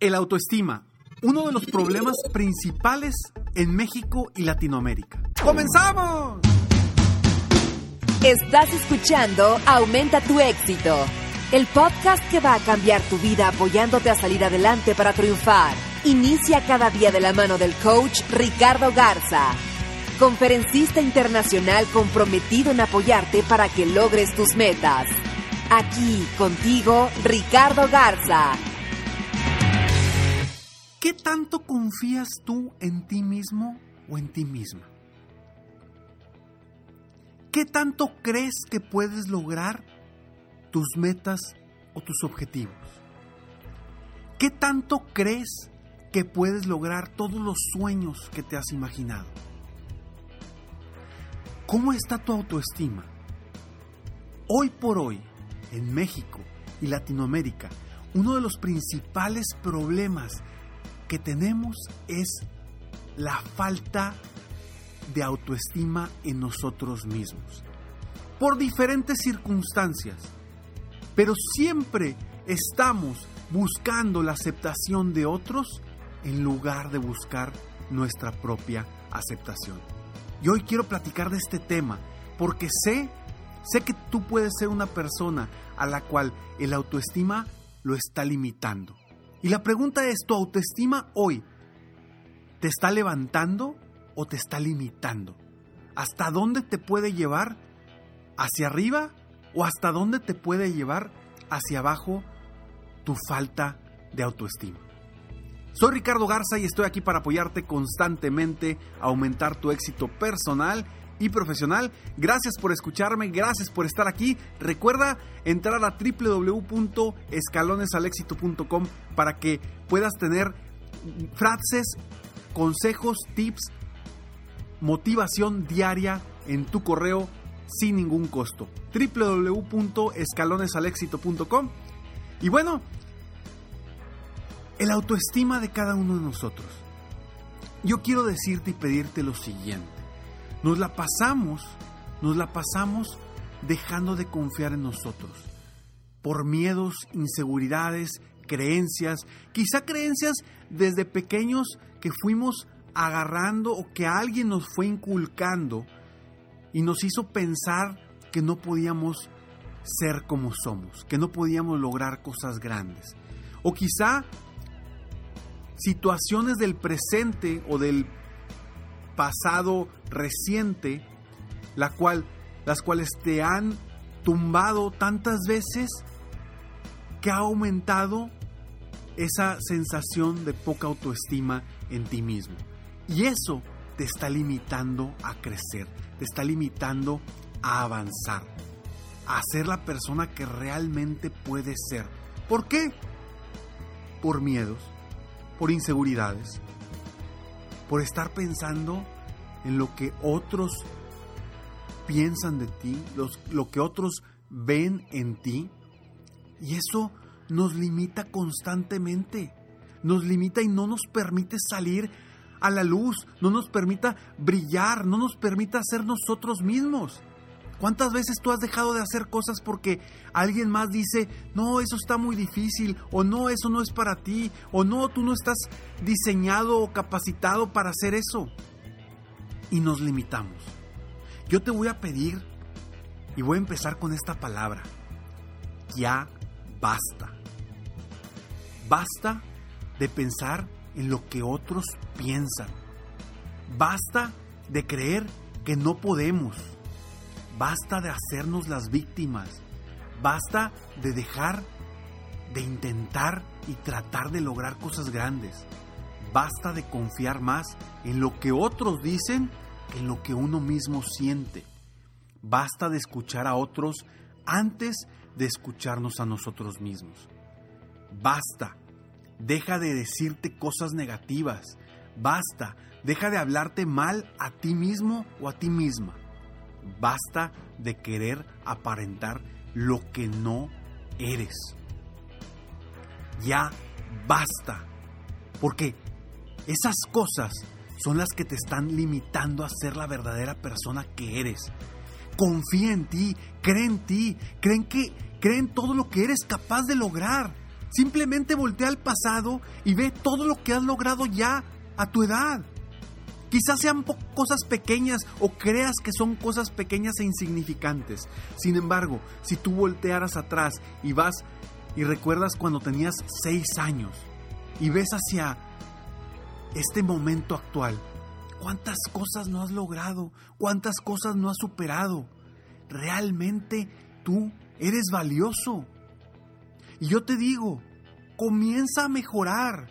El autoestima, uno de los problemas principales en México y Latinoamérica. ¡Comenzamos! Estás escuchando Aumenta tu éxito, el podcast que va a cambiar tu vida apoyándote a salir adelante para triunfar. Inicia cada día de la mano del coach Ricardo Garza, conferencista internacional comprometido en apoyarte para que logres tus metas. Aquí contigo, Ricardo Garza ¿Qué tanto confías tú en ti mismo o en ti misma? ¿Qué tanto crees que puedes lograr tus metas o tus objetivos? ¿Qué tanto crees que puedes lograr todos los sueños que te has imaginado? ¿Cómo está tu autoestima? Hoy por hoy, en México y Latinoamérica, uno de los principales problemas que tenemos es la falta de autoestima en nosotros mismos. Por diferentes circunstancias. Pero siempre estamos buscando la aceptación de otros en lugar de buscar nuestra propia aceptación. Y hoy quiero platicar de este tema porque sé, sé que tú puedes ser una persona a la cual el autoestima lo está limitando. Y la pregunta es, ¿tu autoestima hoy te está levantando o te está limitando? ¿Hasta dónde te puede llevar? ¿Hacia arriba o hasta dónde te puede llevar hacia abajo tu falta de autoestima? Soy Ricardo Garza y estoy aquí para apoyarte constantemente a aumentar tu éxito personal y profesional. Gracias por escucharme, gracias por estar aquí. Recuerda entrar a www.escalonesalexito.com para que puedas tener frases, consejos, tips, motivación diaria en tu correo sin ningún costo. www.escalonesalexito.com Y bueno, el autoestima de cada uno de nosotros. Yo quiero decirte y pedirte lo siguiente. Nos la pasamos, nos la pasamos dejando de confiar en nosotros por miedos, inseguridades, creencias, quizá creencias desde pequeños que fuimos agarrando o que alguien nos fue inculcando y nos hizo pensar que no podíamos ser como somos, que no podíamos lograr cosas grandes. O quizá situaciones del presente o del pasado reciente, la cual, las cuales te han tumbado tantas veces que ha aumentado esa sensación de poca autoestima en ti mismo. Y eso te está limitando a crecer, te está limitando a avanzar, a ser la persona que realmente puedes ser. ¿Por qué? Por miedos, por inseguridades, por estar pensando en lo que otros piensan de ti, lo que otros ven en ti. Y eso nos limita constantemente. Nos limita y no nos permite salir a la luz, no nos permita brillar, no nos permita ser nosotros mismos. ¿Cuántas veces tú has dejado de hacer cosas porque alguien más dice, no, eso está muy difícil, o no, eso no es para ti, o no, tú no estás diseñado o capacitado para hacer eso? Y nos limitamos. Yo te voy a pedir, y voy a empezar con esta palabra, ya basta. Basta de pensar en lo que otros piensan. Basta de creer que no podemos. Basta de hacernos las víctimas. Basta de dejar de intentar y tratar de lograr cosas grandes. Basta de confiar más en lo que otros dicen que en lo que uno mismo siente. Basta de escuchar a otros antes de escucharnos a nosotros mismos. Basta. Deja de decirte cosas negativas. Basta. Deja de hablarte mal a ti mismo o a ti misma. Basta de querer aparentar lo que no eres. Ya basta. Porque esas cosas son las que te están limitando a ser la verdadera persona que eres. Confía en ti, cree en ti, creen que cree en todo lo que eres capaz de lograr. Simplemente voltea al pasado y ve todo lo que has logrado ya a tu edad. Quizás sean cosas pequeñas o creas que son cosas pequeñas e insignificantes. Sin embargo, si tú voltearas atrás y vas y recuerdas cuando tenías seis años y ves hacia este momento actual, ¿cuántas cosas no has logrado? ¿Cuántas cosas no has superado? Realmente tú eres valioso. Y yo te digo, comienza a mejorar,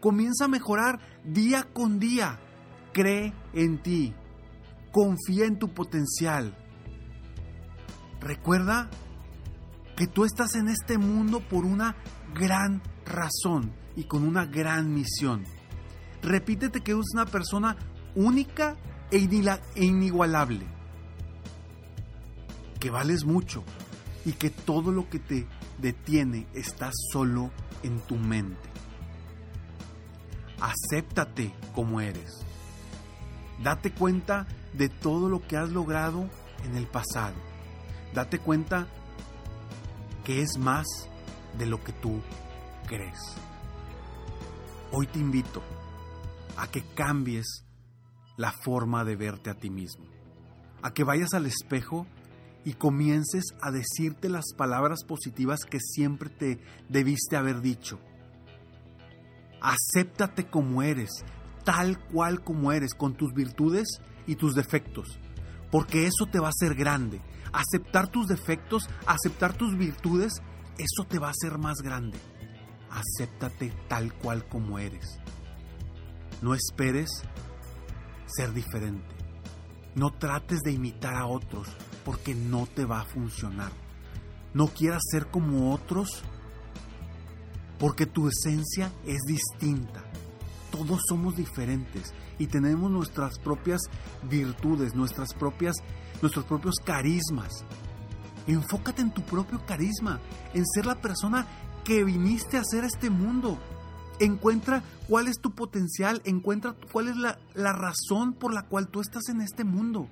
comienza a mejorar día con día cree en ti, confía en tu potencial. Recuerda que tú estás en este mundo por una gran razón y con una gran misión. Repítete que eres una persona única e, e inigualable, que vales mucho y que todo lo que te detiene está solo en tu mente. Acéptate como eres. Date cuenta de todo lo que has logrado en el pasado. Date cuenta que es más de lo que tú crees. Hoy te invito a que cambies la forma de verte a ti mismo. A que vayas al espejo y comiences a decirte las palabras positivas que siempre te debiste haber dicho. Acéptate como eres, tal cual como eres, con tus virtudes y tus defectos, porque eso te va a hacer grande. Aceptar tus defectos, aceptar tus virtudes, eso te va a hacer más grande. Acéptate tal cual como eres. No esperes ser diferente. No trates de imitar a otros porque no te va a funcionar. No quieras ser como otros porque tu esencia es distinta todos somos diferentes y tenemos nuestras propias virtudes, nuestras propias, nuestros propios carismas. Enfócate en tu propio carisma, en ser la persona que viniste a hacer este mundo. Encuentra cuál es tu potencial, encuentra cuál es la, la razón por la cual tú estás en este mundo.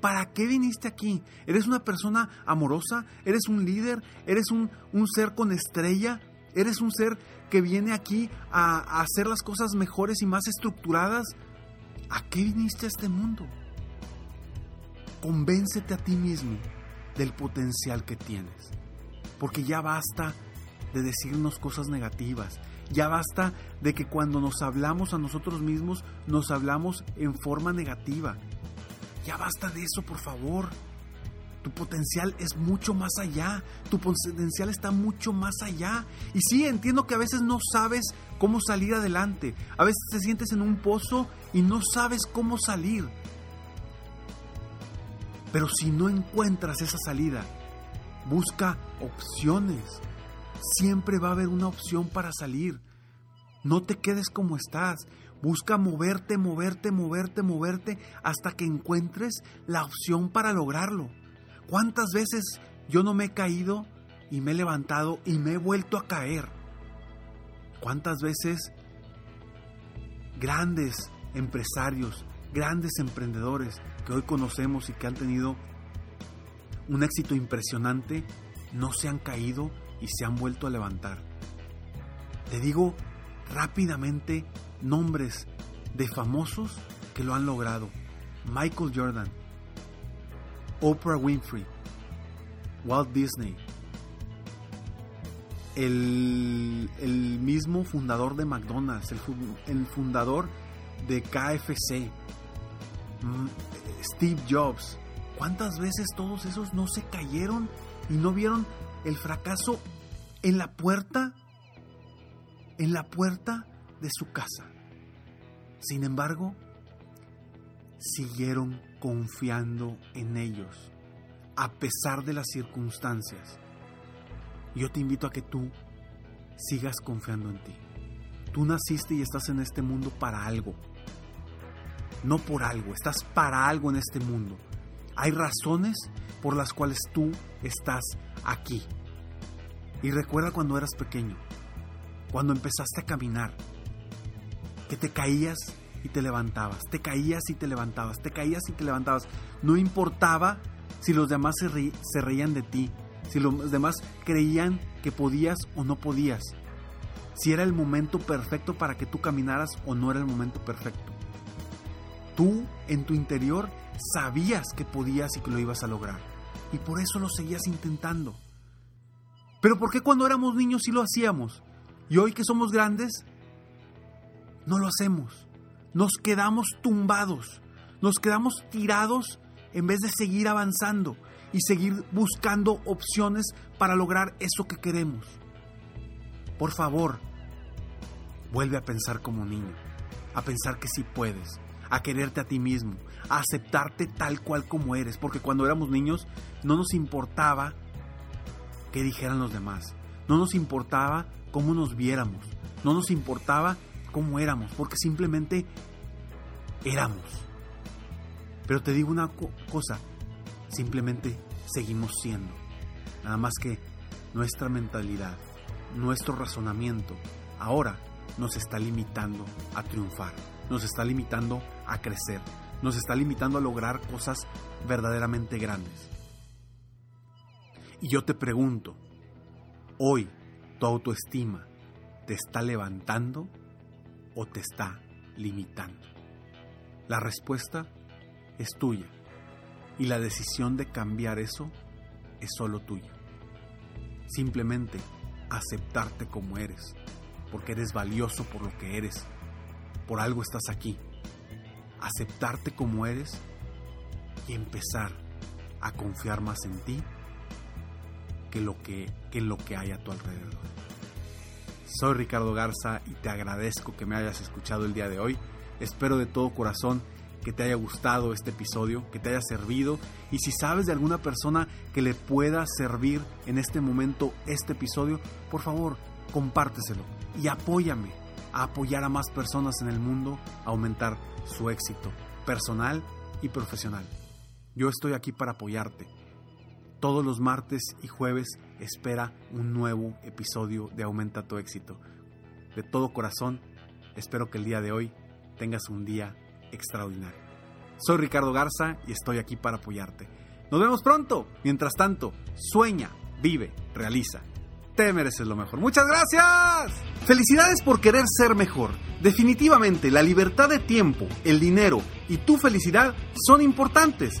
¿Para qué viniste aquí? ¿Eres una persona amorosa? ¿Eres un líder? ¿Eres un, un ser con estrella? ¿Eres un ser que viene aquí a, hacer las cosas mejores y más estructuradas? ¿A qué viniste a este mundo? Convéncete a ti mismo del potencial que tienes. Porque ya basta de decirnos cosas negativas. Ya basta de que cuando nos hablamos a nosotros mismos, nos hablamos en forma negativa. Ya basta de eso, por favor. Tu potencial es mucho más allá. Tu potencial está mucho más allá. Y sí, entiendo que a veces no sabes cómo salir adelante. A veces te sientes en un pozo y no sabes cómo salir. Pero si no encuentras esa salida, busca opciones. Siempre va a haber una opción para salir. No te quedes como estás. Busca moverte, moverte, moverte, moverte hasta que encuentres la opción para lograrlo. ¿Cuántas veces yo no me he caído y me he levantado y me he vuelto a caer? ¿Cuántas veces grandes empresarios, grandes emprendedores que hoy conocemos y que han tenido un éxito impresionante, no se han caído y se han vuelto a levantar? Te digo rápidamente nombres de famosos que lo han logrado. Michael Jordan, Oprah Winfrey, Walt Disney, el, el mismo fundador de McDonald's, el, el fundador de KFC, mm, Steve Jobs. ¿Cuántas veces todos esos no se cayeron y no vieron el fracaso en la puerta, en la puerta de su casa? Sin embargo, siguieron confiando en ellos, a pesar de las circunstancias. Yo te invito a que tú sigas confiando en ti. Tú naciste y estás en este mundo para algo. No por algo, estás para algo en este mundo. Hay razones por las cuales tú estás aquí. Y recuerda cuando eras pequeño, cuando empezaste a caminar, que te caías y te levantabas, te caías y te levantabas, te caías y te levantabas. No importaba si los demás se, reían de ti, si los demás creían que podías o no podías, si era el momento perfecto para que tú caminaras o no era el momento perfecto. Tú en tu interior sabías que podías y que lo ibas a lograr. Y por eso lo seguías intentando. Pero ¿por qué cuando éramos niños sí lo hacíamos? Y hoy que somos grandes, no lo hacemos. Nos quedamos tumbados. Nos quedamos tirados en vez de seguir avanzando y seguir buscando opciones para lograr eso que queremos. Por favor, vuelve a pensar como niño, a pensar que sí puedes, a quererte a ti mismo, a aceptarte tal cual como eres, porque cuando éramos niños no nos importaba qué dijeran los demás, no nos importaba cómo nos viéramos, no nos importaba cómo éramos, porque simplemente éramos. Pero te digo una cosa, simplemente seguimos siendo. Nada más que nuestra mentalidad, nuestro razonamiento, ahora nos está limitando a triunfar, nos está limitando a crecer, nos está limitando a lograr cosas verdaderamente grandes. Y yo te pregunto, hoy tu autoestima te está levantando o te está limitando? La respuesta es tuya y la decisión de cambiar eso es solo tuya. Simplemente aceptarte como eres, porque eres valioso por lo que eres, por algo estás aquí. Aceptarte como eres y empezar a confiar más en ti que, lo que, que lo que hay a tu alrededor. Soy Ricardo Garza y te agradezco que me hayas escuchado el día de hoy. Espero de todo corazón que te haya gustado este episodio, que te haya servido y si sabes de alguna persona que le pueda servir en este momento este episodio, por favor, compárteselo y apóyame a apoyar a más personas en el mundo a aumentar su éxito personal y profesional. Yo estoy aquí para apoyarte. Todos los martes y jueves espera un nuevo episodio de Aumenta tu éxito. De todo corazón, espero que el día de hoy tengas un día extraordinario. Soy Ricardo Garza y estoy aquí para apoyarte. Nos vemos pronto. Mientras tanto, sueña, vive, realiza. Te mereces lo mejor. Muchas gracias. Felicidades por querer ser mejor. Definitivamente, la libertad de tiempo, el dinero y tu felicidad son importantes.